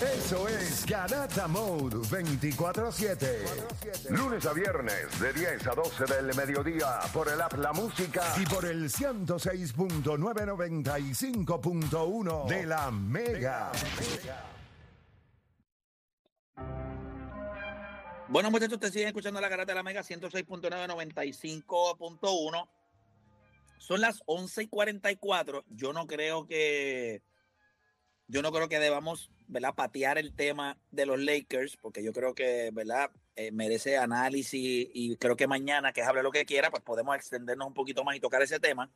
Eso es Garata Mode 24-7. Lunes a viernes de 10 a 12 del mediodía por el app La Música y por el 106.995.1 de la Mega. Bueno, muchachos, ustedes siguen escuchando la garata de la Mega 106.995.1. Son las 11 y 44. Yo no creo que. Yo no creo que debamos, ¿verdad?, patear el tema de los Lakers, porque yo creo que, ¿verdad?, eh, merece análisis y creo que mañana, que hable lo que quiera, pues podemos extendernos un poquito más y tocar ese tema.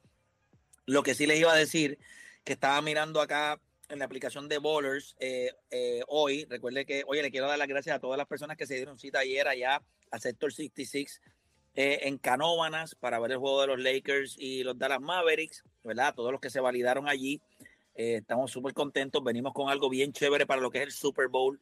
Lo que sí les iba a decir, que estaba mirando acá en la aplicación de Bowlers eh, eh, hoy. Recuerde que, oye, le quiero dar las gracias a todas las personas que se dieron cita ayer allá a Sector 66 eh, en Canóvanas para ver el juego de los Lakers y los Dallas Mavericks, ¿verdad? Todos los que se validaron allí. Eh, estamos súper contentos. Venimos con algo bien chévere para lo que es el Super Bowl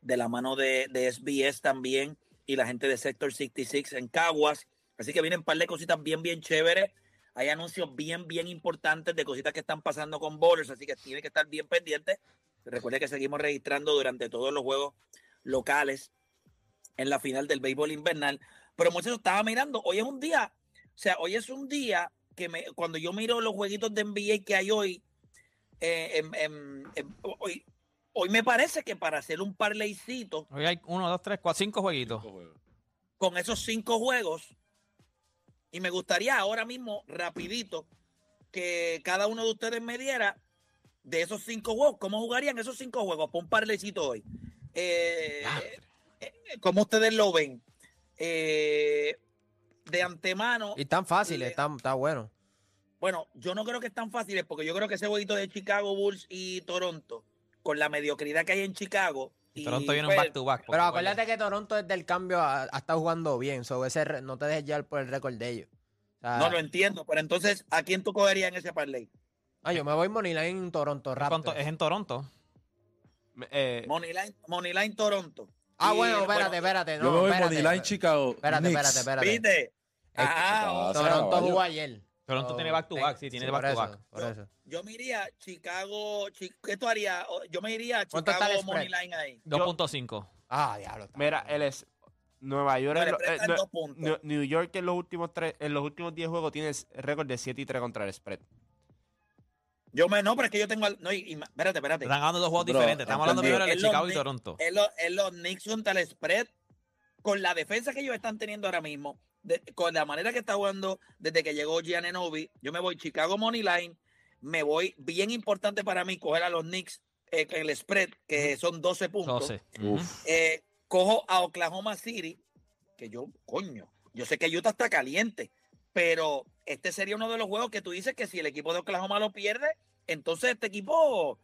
de la mano de, de SBS también y la gente de Sector 66 en Caguas. Así que vienen un par de cositas bien, bien chéveres. Hay anuncios bien, bien importantes de cositas que están pasando con Bowlers, así que tiene que estar bien pendiente. Recuerde que seguimos registrando durante todos los juegos locales en la final del béisbol invernal. Pero muchachos, estaba mirando, hoy es un día, o sea, hoy es un día que me, cuando yo miro los jueguitos de NBA que hay hoy, eh, en- en- en- hoy, hoy me parece que para hacer un parleycito Hoy hay uno, dos, tres, cuatro, cinco jueguitos. con esos cinco juegos, y me gustaría ahora mismo, rapidito, que cada uno de ustedes me diera de esos cinco juegos, cómo jugarían esos cinco juegos, por un parlecito hoy. Eh, eh, ¿Cómo ustedes lo ven? Eh, de antemano, Y tan fácil, está, está bueno. Bueno, yo no creo que es tan fácil, porque yo creo que ese jueguito de Chicago Bulls y Toronto, con la mediocridad que hay en Chicago. Y Toronto viene un back to back. Pero acuérdate que Toronto desde el cambio ha, ha estado jugando bien. So ese no te dejes llevar por el récord de ellos. O sea, No lo entiendo, pero entonces, ¿a quién tú cogerías en ese parlay? ah, yo me voy Moneyline en Toronto ¿Es, cuánto- Raptors. es en Toronto. Eh, Moneyline, Moneyline Toronto. Ah, Y, bueno, espérate, espérate. Yo No, me voy espérate, Moneyline Chicago. Espérate, espérate, espérate. ¿Viste? Es que- Ah, Ah, Toronto jugó ayer. Toronto tiene back to back, sí, sí, tiene back to eso, back. Por eso. yo me iría Chicago. Chi- ¿Qué tú harías? Yo me iría a ¿Cuánto está el Chicago spread? Moneyline ahí. 2.5. Ah, diablo. está mira, él es Nueva York. No, en le lo- eh, New York en los últimos tres, en los últimos 10 juegos tiene récord de 7 y 3 contra el spread. Yo me, no, pero es que yo tengo. al- No, y, y- espérate, espérate. Están hablando de dos juegos Bro, diferentes. Estamos hablando primero de Chicago y Toronto. Es los, es los Knicks contra el spread. Con la defensa que ellos están teniendo ahora mismo, de- con la manera que está jugando desde que llegó Gianenovi, yo me voy Chicago Moneyline. Me voy, bien importante para mí, coger a los Knicks eh, en el spread, que son 12 puntos. 12. Uf. Eh, cojo a Oklahoma City, que yo, coño, yo sé que Utah está caliente, pero este sería uno de los juegos que tú dices que si el equipo de Oklahoma lo pierde, entonces este equipo.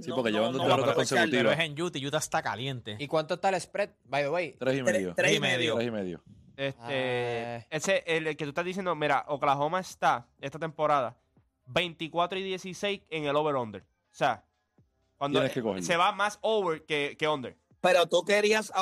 Sí, porque llevan dos va a derrotas aprovechar. consecutivas. Pero es en Utah y Utah está caliente. ¿Y cuánto está el spread? By the way. Tres y Tres- medio. tres y y medio. Tres y medio. Este, Ah. ese, el, el que tú estás diciendo, mira, Oklahoma está esta temporada 24 y 16 en el over-under. O sea, cuando se va más over que, que under. Pero tú querías,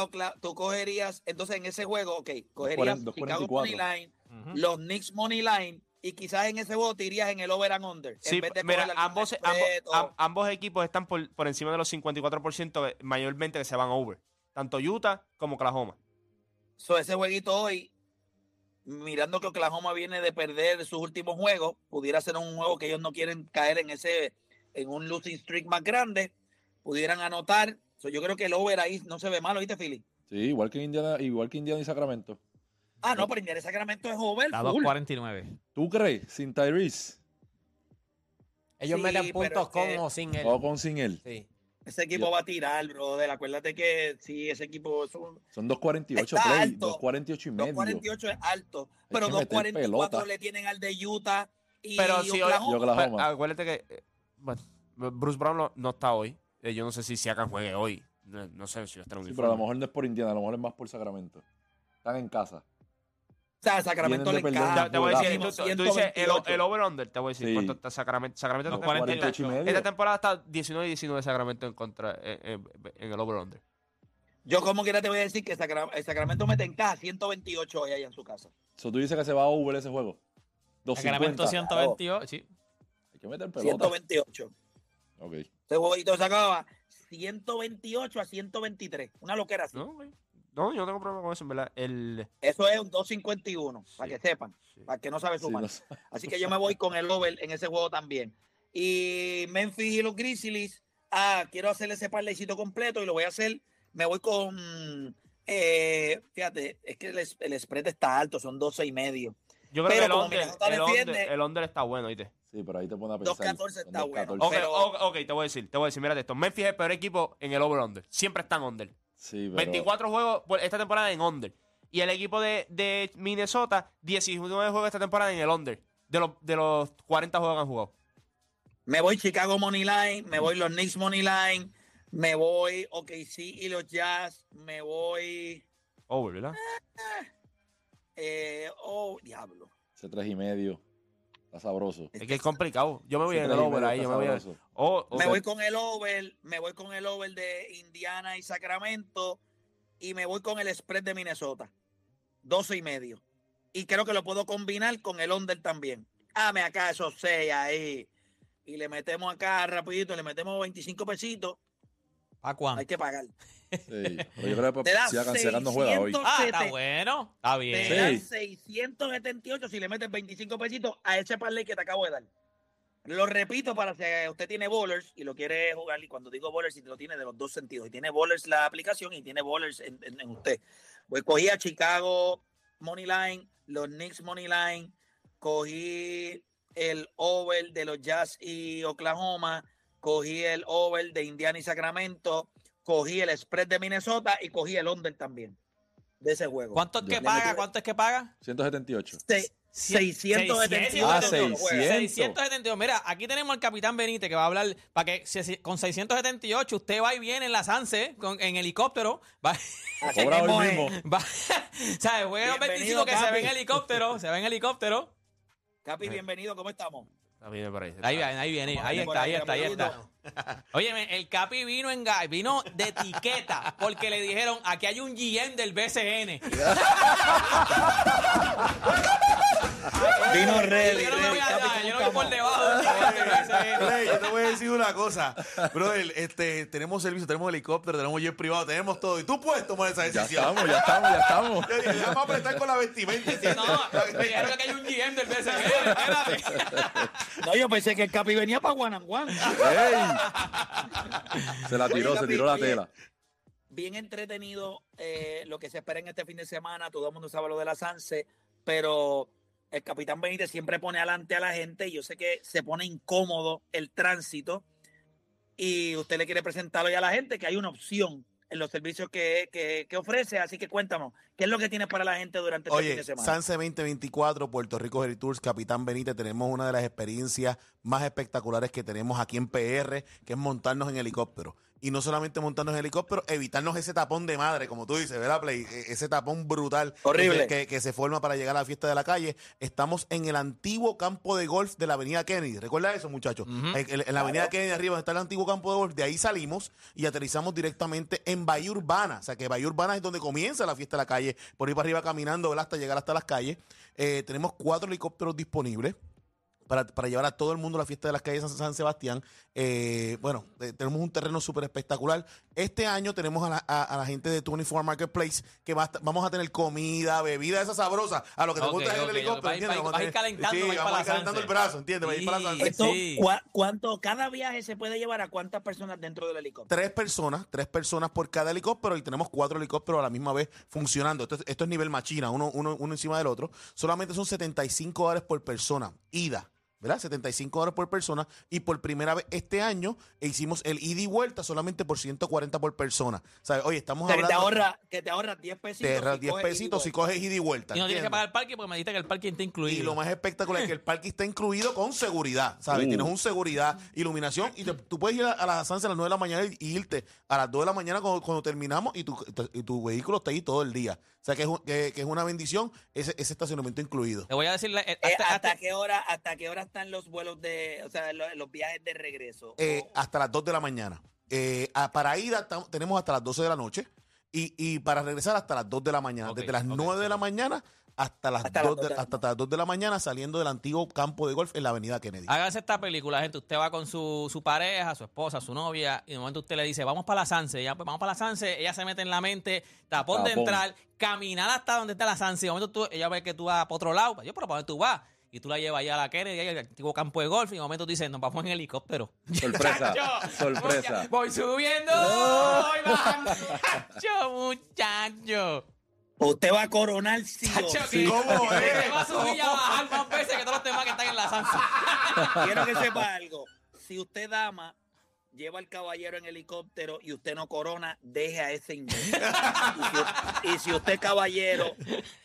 tú cogerías, entonces en ese juego, ok, cogerías 2.44. Chicago Moneyline, Ujú. los Knicks Moneyline, y quizás en ese juego te irías en el over and under. Sí, en vez de mira, ambos, spread ambos, o- ambos equipos están por, por encima de los 54% que- mayormente que se van over. Tanto Utah como Oklahoma. So, ese jueguito hoy, mirando que Oklahoma viene de perder sus últimos juegos, pudiera ser un juego que ellos no quieren caer en ese, en un losing streak más grande, pudieran anotar. So, yo creo que el over ahí no se ve mal, ¿oíste, Philly? Sí, igual que Indiana, igual que Indiana y Sacramento. Ah, no, pero Indiana Sacramento es over. Full. 2.49. ¿Tú crees? Sin Tyrese Ellos Sí, meten puntos es que- con o sin él. o con sin él. Sí. Ese equipo Yo- va a tirar, brother. Acuérdate que sí, ese equipo es un, Son 2.48 Está play, alto. 2.48 y medio. 2.48 es alto, pero que meter 2.44 pelota. le tienen al de Utah y Pero si hoy- Oklahoma. Y Oklahoma. Pero acuérdate que bueno, Bruce Brown no, no está hoy. Eh, yo no sé si Siakam juegue hoy. No, no sé si va a estar en Sí, pero a lo mejor no es por Indiana, a lo mejor es más por Sacramento. Están en casa. Sea, Sacramento le encaja. Te, te voy a decir, tú, tú- tú dices el, 128. el over-under, te voy a decir Sí. cuánto está Sacramento. Sacramento No, está 48 y medio. Esta temporada está 19 y 19 Sacramento en contra en, en- en el over-under. Yo como quiera te voy a decir que Sacra- el Sacramento mete en caja 128 hoy allá en su casa. So, tú dices que se va a over ese juego. 250. Sacramento 128. Sí. Hay que meter pelota. 128. Ok. Ese jueguito se acaba 128 a 123. Una loquera así. No, güey. No, yo no tengo problema con eso, en verdad. El... Eso es un 251, para Sí. que sepan, sí. para que no sabe Sí, sumar. no. Así que yo me voy con el over en ese juego también. Y Memphis y los Grizzlies. Ah, quiero hacer ese parlaycito completo y lo voy a hacer. Me voy con. eh, fíjate, es que el, el spread está alto, son 12 y medio. Yo creo Pero que el under, el, under, defiende- el under está bueno, ¿viste? Sí, pero ahí te pone a pensar. 2.14 son está bueno. 2.14. Ok, Pero- ok, ok, te voy a decir, te voy a decir, mira esto. Memphis es el peor equipo en el over-under. Siempre están under. Sí, pero 24 juegos por esta temporada en under. Y el equipo de, de Minnesota, 19 juegos esta temporada en el under. De los, de los 40 juegos que han jugado. Me voy Chicago Money Line, me voy los Knicks Money Line, me voy OKC y los Jazz, me voy. Over, ¿verdad? eh, oh, diablo. ese tres y medio. Está sabroso. Es que es complicado. Yo me voy en el over ahí. Yo me voy a... sabroso. o- o- Me sea- voy con el over, me voy con el over de Indiana y Sacramento y me voy con el spread de Minnesota. 12 y medio. Y creo que lo puedo combinar con el under también. Dame acá esos 6 ahí. Y le metemos acá rapidito, le metemos 25 pesitos. ¿A cuánto? Hay que pagar. Sí, pero yo creo que Te da si hagan no juega hoy. 600. Ah, está bueno. Está Te bien. Sí. dan 678 si le metes 25 pesitos a ese parlay que te acabo de dar. Lo repito para si usted tiene bowlers y lo quiere jugar. Y cuando digo bowlers, si lo tiene de los dos sentidos. Y tiene bowlers la aplicación y tiene bowlers en, en- en usted. Pues cogí a Chicago Money Line, los Knicks Money Line, cogí el over de los Jazz y Oklahoma, cogí el over de Indiana y Sacramento, cogí el spread de Minnesota y cogí el under también de ese juego. ¿Cuánto es Yo- que paga? metí- ¿Cuánto es que paga? 178. Se- 678 Ah, lo juega. 600. 672. Mira, aquí tenemos al capitán Benítez que va a hablar para que si- si- con 678 usted va y viene en la Sanse con, en helicóptero. Va, Cobra hoy mismo va, ¿sabes? Juega los Bienvenido, 25 que se ve en Capi. helicóptero. Se ve en helicóptero. Capi, bienvenido, ¿cómo estamos? Por ahí. Ahí viene, ahí viene. Ahí está, ahí está, ahí está. Oye, el Capi vino en ga- vino de etiqueta porque le dijeron aquí hay un GM del BCN. Vino ready, yo no me voy a Capi, yo ¿cómo no voy por estamos? debajo yo te voy a decir una cosa. Brother, este, tenemos servicio, tenemos helicóptero, tenemos jet privado, tenemos todo. Y tú puedes tomar esa Ya decisión. estamos, ya estamos, ya estamos. Yo dije, ya vamos a apretar con la vestimenta. No, me dijeron que hay un GM del. Espérate. No, yo pensé que el Capi venía para Guanajuan. ¡Ey! Se la tiró, Oye, se tiró la tela. Bien entretenido eh, lo que se espera en este fin de semana. Todo el mundo sabe lo de la Sanse, pero el capitán Benítez siempre pone adelante a la gente. y Yo sé que se pone incómodo el tránsito y usted le quiere presentar hoy a la gente que hay una opción en los servicios que, que- que ofrece. Así que cuéntanos, ¿qué es lo que tiene para la gente durante este fin de semana? Sanse 2024, Puerto Rico Heritage Tours, Capitán Benítez, tenemos una de las experiencias más espectaculares que tenemos aquí en PR, que es montarnos en helicóptero. Y no solamente montarnos en helicóptero, evitarnos ese tapón de madre, como tú dices, ¿verdad, Play? E- Ese tapón brutal que Horrible. se- Que, que se forma para llegar a la fiesta de la calle. Estamos en el antiguo campo de golf de la Avenida Kennedy. ¿Recuerda eso, muchachos? En- en, en la Avenida Kennedy arriba donde está el antiguo campo de golf, de ahí salimos y aterrizamos directamente en Bahía Urbana. O sea que Bahía Urbana es donde comienza la fiesta de la calle, por ahí para arriba caminando ¿verdad? hasta llegar hasta las calles. Eh, tenemos cuatro helicópteros disponibles. Para, para llevar a todo el mundo a la fiesta de las calles de San, Sebastián. Eh, bueno, eh, tenemos un terreno súper espectacular. Este año tenemos a la, a- a la gente de 24 Marketplace que va a estar- vamos a tener comida, bebida esa sabrosa, a lo que te Ok, gusta es ok, el helicóptero, ir- ¿entiendes? va a ir- Vamos va a ir tener- calentando, sí, para calentando el brazo, ¿entiendes? Ir para la Sí. Esto, Sí. ¿cuá- ¿cuánto, cada viaje se puede llevar a cuántas personas dentro del helicóptero? tres personas, tres personas por cada helicóptero y tenemos cuatro helicópteros a la misma vez funcionando. Esto, es- esto es nivel machina, uno, uno, uno encima del otro. Solamente son 75 dólares por persona, ida. ¿Verdad? 75 dólares por persona. Y por primera vez este año hicimos el ida y vuelta solamente por 140 por persona. O sea, oye, estamos O sea, que te hablando. ahorra, que te ahorras 10 pesitos. te ahorras si 10 coges pesitos si coges ida y vuelta. Y no tienes que pagar el parque porque me dijiste que el parque está incluido. Y lo más espectacular es que el parque está incluido con seguridad, ¿sabes? Uh. Tienes un seguridad, iluminación, y te- tú puedes ir a, a la Sanse a las 9 de la mañana y, y irte a las 2 de la mañana cuando, cuando terminamos y tu, y tu vehículo está ahí todo el día. O sea, que es, un- que, que es una bendición ese, ese estacionamiento incluido. Te voy a decir, eh, Eh, hasta- ¿hasta, hasta- qué hora, ¿Hasta qué hora están los vuelos de, o sea, los, los viajes de regreso? Eh, O- hasta las 2 de la mañana. Eh, a- para ida tam- tenemos hasta las 12 de la noche y, y para regresar hasta las 2 de la mañana. Desde las ok, 9 de la mañana hasta las, Hasta las 2 de, dos de la hasta las 2 de la mañana saliendo del antiguo campo de golf en la avenida Kennedy. Hágase esta película, gente. Usted va con su, su pareja, su esposa, su novia, y de momento usted le dice, vamos para la Sanse. Ella, pues vamos para la Sanse. Ella se mete en la mente, tapón, de entrar, caminar hasta donde está la Sanse. Y de momento tú, ella ve que tú vas para otro lado. Yo, pero ¿para dónde tú vas? Y tú la llevas allá a la Kennedy, allá al antiguo campo de golf. Y de momento tú dices, nos vamos en helicóptero. Sorpresa, sorpresa. Voy subiendo, voy bajando. Chacho, muchacho. Usted va a coronar sí sí. ¿Cómo es? va a subir y a bajar más veces que todos los temas que están en la Sanse. Quiero que sepa algo. Si usted, dama, lleva al caballero en helicóptero y usted no corona, deje a ese imbécil. Y si, y si usted, caballero,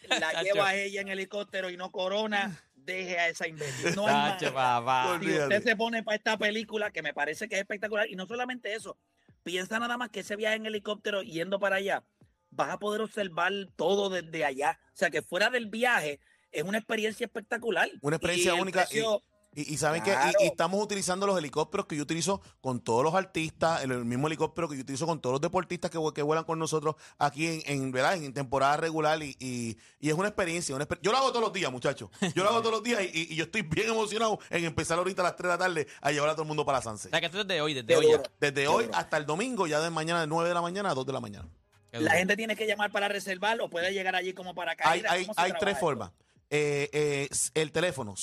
la lleva a ella en helicóptero y no corona, deje a esa imbécil. No hay Chacho, más. papá. Si usted se pone para esta película, que me parece que es espectacular, y no solamente eso, piensa nada más que ese viaje en helicóptero yendo para allá, vas a poder observar todo desde allá. O sea, que fuera del viaje es una experiencia espectacular. Una experiencia Y única. precio- Y, y saben Claro. que y, y estamos utilizando los helicópteros que yo utilizo con todos los artistas, el, el mismo helicóptero que yo utilizo con todos los deportistas que, vu- que vuelan con nosotros aquí en, en, ¿verdad? en temporada regular y, y- y es una experiencia, una exper- Yo lo hago todos los días, muchachos. Yo lo hago todos los días y, yo estoy bien emocionado en empezar ahorita a las 3 de la tarde a llevar a todo el mundo para la O Sanse. sea, que esto es de hoy, desde Qué hoy ya. Desde hoy hasta el domingo, ya de mañana de 9 de la mañana a 2 de la mañana. Qué La duro. gente tiene que llamar para reservar o puede llegar allí como para Hay, caer. hay, hay tres formas. Eh, eh, el teléfono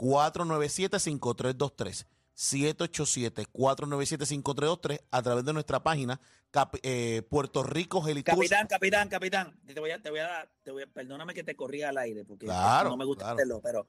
787-497-5323. 787-497-5323 a través de nuestra página cap- eh, Puerto Rico Helitours. Capitán, capitán, capitán. Te voy a, te voy a dar, te voy a- perdóname que te corría al aire porque Claro, no me gusta claro. hacerlo, pero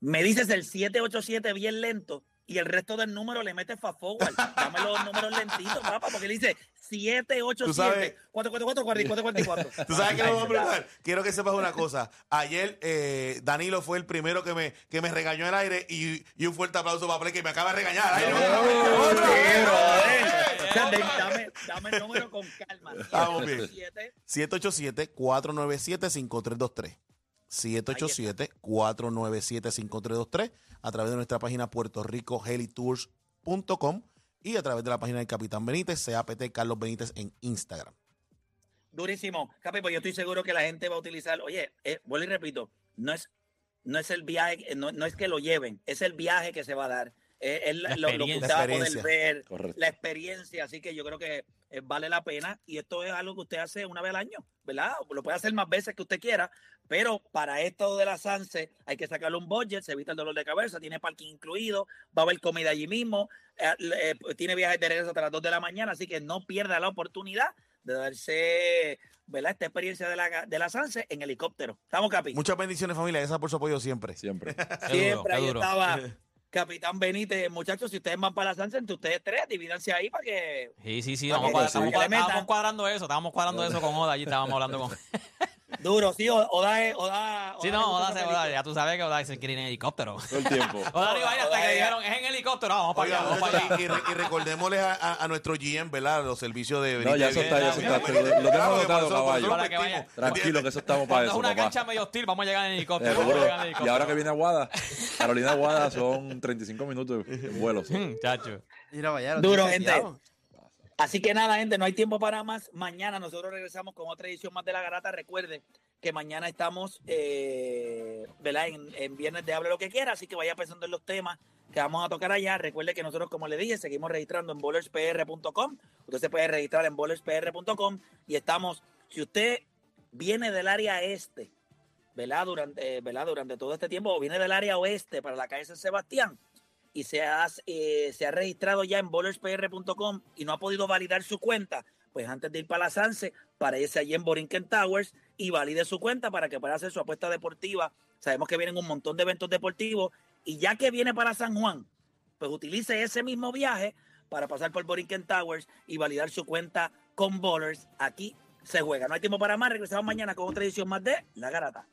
me dices el 787 bien lento y el resto del número le metes fast forward. Dame los números lentitos, papá, porque le dice Tú sabes- 787 444 4444. ¿Tú sabes qué voy a preguntar? Quiero que sepas una cosa. Ayer eh, Danilo fue el primero que me, que me regañó al aire y, y un fuerte aplauso para Play que me acaba de regañar. dame, dame el número con calma. Estamos bien. 787 787-497-5323. 787-497-5323 a través de nuestra página puertorricohelitours.com y a través de la página del Capitán Benítez, CAPT Carlos Benítez en Instagram. Durísimo. Capi, pues yo estoy seguro que la gente va a utilizar. Oye, eh, vuelvo y repito, no es, no es el viaje, no, no es que lo lleven, es el viaje que se va a dar. Eh, es la- La lo, lo que usted va a La poder experiencia. ver, Correcto. la experiencia. Así que yo creo que eh, vale la pena. Y esto es algo que usted hace una vez al año, ¿verdad? Lo puede hacer más veces que usted quiera. Pero para esto de la Sanse hay que sacarle un budget, se evita el dolor de cabeza, tiene parking incluido, va a haber comida allí mismo, eh, eh, tiene viajes de regreso hasta las 2 de la mañana, así que no pierda la oportunidad de darse ¿verdad? esta experiencia de la, de la Sanse en helicóptero. ¿Estamos, Capi? Muchas bendiciones familia, gracias por su apoyo siempre. Siempre. Qué duro, Siempre ahí estaba Capitán Benítez. Muchachos, si ustedes van para la Sanse, entre ustedes tres, divídanse ahí para que... Sí, sí, sí, vamos que- cuadra- sí. estamos, que le cuadra- estábamos metan. cuadrando eso, estábamos cuadrando eso con Oda, allí estábamos hablando con... Duro, sí, o- Oda es... Oda, Sí, Oda le no, Oda, se. Oda, ya tú sabes que Oda se quiere ir en helicóptero. Todo el tiempo. Oda iba a ir hasta que dijeron, es en helicóptero, vamos para allá, vamos para allá. y, y re- y recordémosles a, nuestro GM, ¿verdad? Los servicios de No, ya eso está, ya eso está. Lo, tenemos eso- eso caballo. Para que vaya. vestimos. Tranquilo, que eso estamos para Cuando es eso, una cancha medio hostil, vamos a llegar en helicóptero. Y ahora que viene Aguada, Carolina Aguada son 35 minutos en vuelos. Mm, Chacho. Mira, vaya, Duro, gente. Así que nada, gente, no hay tiempo para más. Mañana nosotros regresamos con otra edición más de La Garata. Recuerde que mañana estamos, eh, en viernes de Hable lo que quiera, así que vaya pensando en los temas que vamos a tocar allá. Recuerde que nosotros, como le dije, seguimos registrando en bowlerspr.com. Usted se puede registrar en bowlerspr.com y estamos, si usted viene del área este, ¿verdad? Durante, eh, ¿verdad? Durante todo este tiempo, o viene del área oeste para la calle San Sebastián, y se ha, eh, se ha registrado ya en bowlerspr.com y no ha podido validar su cuenta, pues antes de ir para la Sanse, para irse allí en Borinquen Towers y valide su cuenta para que pueda hacer su apuesta deportiva. Sabemos que vienen un montón de eventos deportivos y ya que viene para San Juan, pues utilice ese mismo viaje para pasar por Borinquen Towers y validar su cuenta con Bowlers. Aquí se juega. No hay tiempo para más. Regresamos mañana con otra edición más de La Garata.